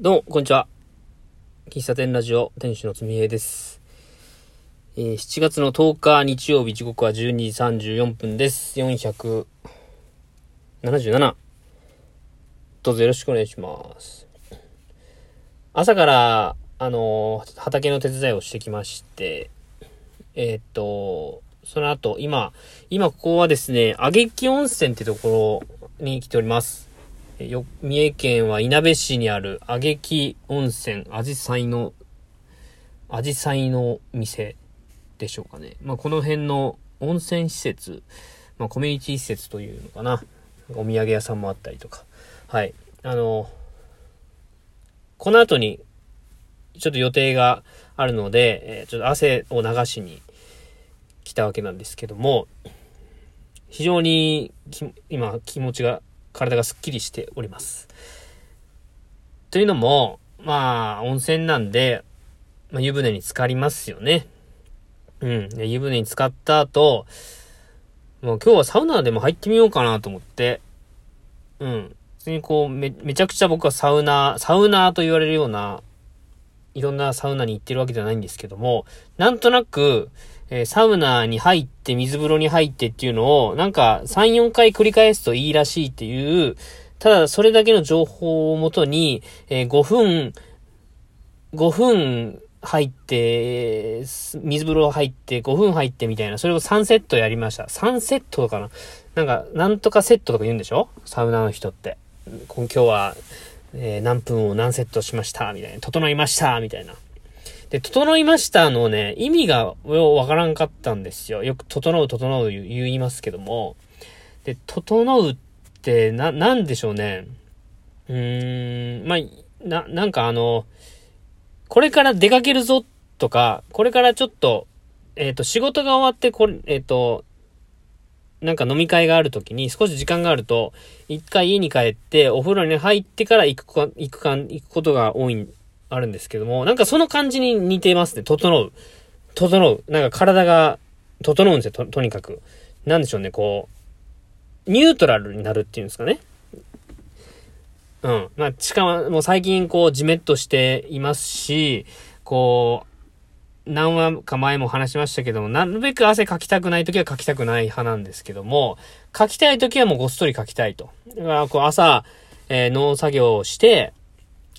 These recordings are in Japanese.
どうも、こんにちは。喫茶店ラジオ、店主のつみえです。えー、7月の10日日曜日、時刻は12時34分です。477。どうぞよろしくお願いします。朝から、あのー、畑の手伝いをしてきまして、えー、っと、その後、今、今ここはですね、あげき温泉ってところに来ております。よ、三重県はいなべ市にある、あげき温泉、あじさいの、あじさいの店でしょうかね。まあ、この辺の温泉施設、まあ、コミュニティ施設というのかな。お土産屋さんもあったりとか。はい。あの、この後に、ちょっと予定があるので、え、ちょっと汗を流しに来たわけなんですけども、非常に今気持ちが体がすっきりしております。というのも、まあ、温泉なんで、まあ、湯船に浸かりますよね。うん。で湯船に浸かった後、もう今日はサウナでも入ってみようかなと思って、うん。普通にこう、め、めちゃくちゃ僕はサウナ、サウナーと言われるような、いろんなサウナに行ってるわけではないんですけども、なんとなく、えー、サウナに入って水風呂に入ってっていうのを、なんか3、4回繰り返すといいらしいっていう、ただそれだけの情報をもとに、えー、5分、5分入って、水風呂入って5分入ってみたいな、それを3セットやりました。3セットかななんか、なんとかセットとか言うんでしょ？サウナの人って。今日は、えー、何分を何セットしました、みたいな。整いました、みたいな。で、整いましたのね、意味がわからんかったんですよ。よく、整う、整う言いますけども。で、整うって、な、なんでしょうね。うーん、まあ、な、なんかあの、これから出かけるぞとか、これからちょっと、えっ、ー、と、仕事が終わって、これ、えっ、ー、と、なんか飲み会がある時に少し時間があると、一回家に帰ってお風呂に入ってから行くか、行くか、行くことが多いあるんですけども、なんかその感じに似てますね。整う。整う。なんか体が整うんですよ。と、とにかく。なんでしょうね、こう、ニュートラルになるっていうんですかね。うん。まあ、しかも、もう最近こう、じめっとしていますし、こう、何話か前も話しましたけども、なるべく汗かきたくない時はかきたくない派なんですけども、かきたい時はもうごっそりかきたいと。だから、こう朝、えー、農作業をして、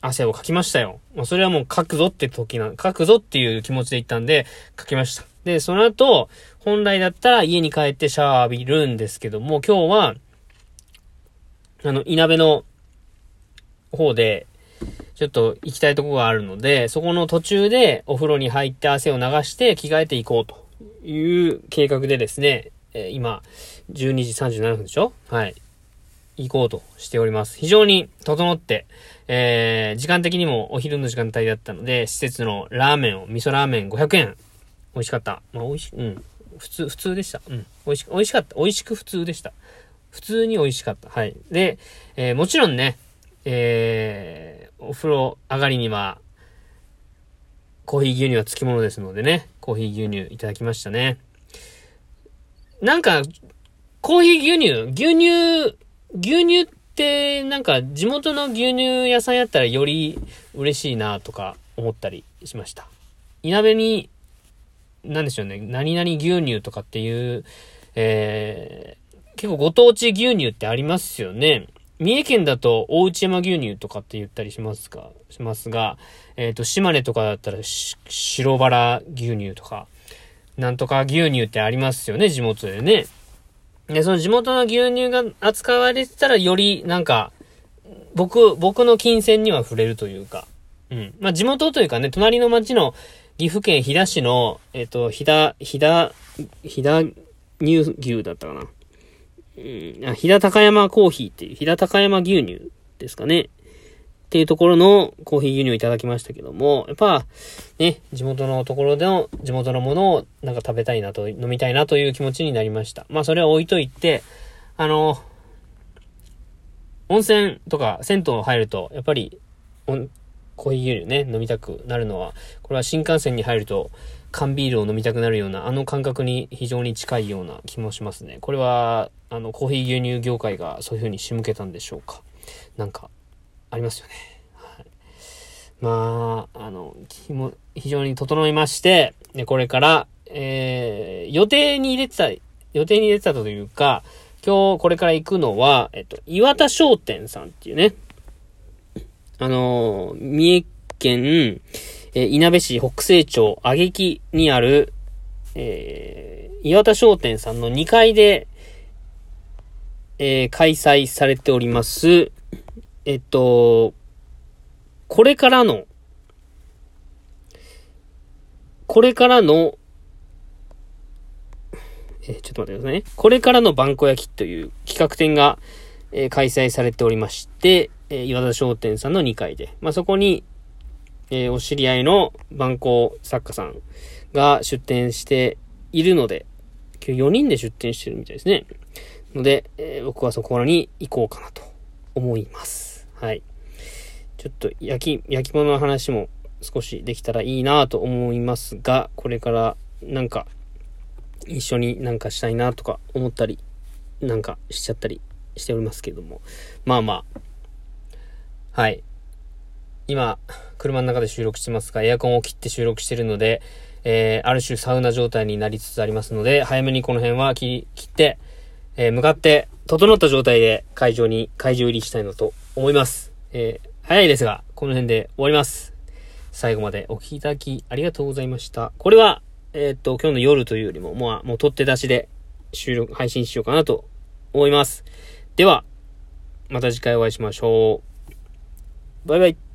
汗をかきましたよ。まあ、それはもう書くぞって時な、書くぞっていう気持ちで言ったんで、書きました。で、その後、本来だったら家に帰ってシャワー浴びるんですけども、今日は、あの、稲部の方で、ちょっと行きたいとこがあるので、そこの途中でお風呂に入って汗を流して着替えていこうという計画でですね、えー、今、12時37分でしょ？はい。行こうとしております。非常に整って、えー、時間的にもお昼の時間帯だったので、施設のラーメンを、味噌ラーメン500円。美味しかった。まあ、美味し、うん。普通、普通でした。うん。美味し、美味しかった。美味しく普通でした。普通に美味しかった。はい。で、えー、もちろんね、えー、お風呂上がりには、コーヒー牛乳は付き物ですのでね、コーヒー牛乳いただきましたね。なんか、コーヒー牛乳、牛乳、牛乳って、なんか地元の牛乳屋さんやったらより嬉しいなとか思ったりしました。いなべに、なんでしょうね、何々牛乳とかっていう、えー、結構ご当地牛乳ってありますよね。三重県だと大内山牛乳とかって言ったりしますか、しますが、えっ、ー、と、島根とかだったら白バラ牛乳とか、なんとか牛乳ってありますよね、地元でね。で、その地元の牛乳が扱われてたらよりなんか、僕、僕の金銭には触れるというか、うん。まあ、地元というかね、隣の町の岐阜県飛騨市の、えっ、と、飛騨、飛騨、飛騨乳牛だったかな。うん、飛騨高山コーヒーっていう、飛騨高山牛乳ですかね。っていうところのコーヒー牛乳をいただきましたけども、やっぱ、ね、地元のところでの、地元のものをなんか食べたいなと、飲みたいなという気持ちになりました。まあそれは置いといて、あの、温泉とか銭湯入ると、やっぱり、コーヒー牛乳ね、飲みたくなるのは、これは新幹線に入ると、缶ビールを飲みたくなるような、あの感覚に非常に近いような気もしますね。これは、あの、コーヒー牛乳業界がそういう風に仕向けたんでしょうか。なんか、ありますよね。はい。まあ、あの、気も、非常に整いまして、これから、えー、予定に入れてた、予定に入れてたというか、今日これから行くのは、えっと、岩田商店さんっていうね、あの、三重県、えー、稲部市北西町挙木にある、えー、岩田商店さんの2階で、えー、開催されております、えっと、これからの、これからの、え、ちょっと待ってくださいね。これからのバンコ焼きという企画展が、えー、開催されておりまして、えー、岩田商店さんの2階で、まあ、そこに、え、お知り合いのバンコ作家さんが出展しているので、今日4人で出展してるみたいですね。ので、え、僕はそこらに行こうかなと思います。はい。ちょっと焼き、焼き物の話も少しできたらいいなと思いますが、これからなんか一緒になんかしたいなとか思ったり、なんかしちゃったりしておりますけども。まあまあ。はい。今、車の中で収録してますが、エアコンを切って収録してるので、えー、ある種サウナ状態になりつつありますので、早めにこの辺は切切って、えー、向かって、整った状態で会場に、会場入りしたいのと思います。えー、早いですが、この辺で終わります。最後までお聴きいただきありがとうございました。これは、えー、っと、今日の夜というよりも、もう、もう取って出しで収録、配信しようかなと思います。では、また次回お会いしましょう。バイバイ。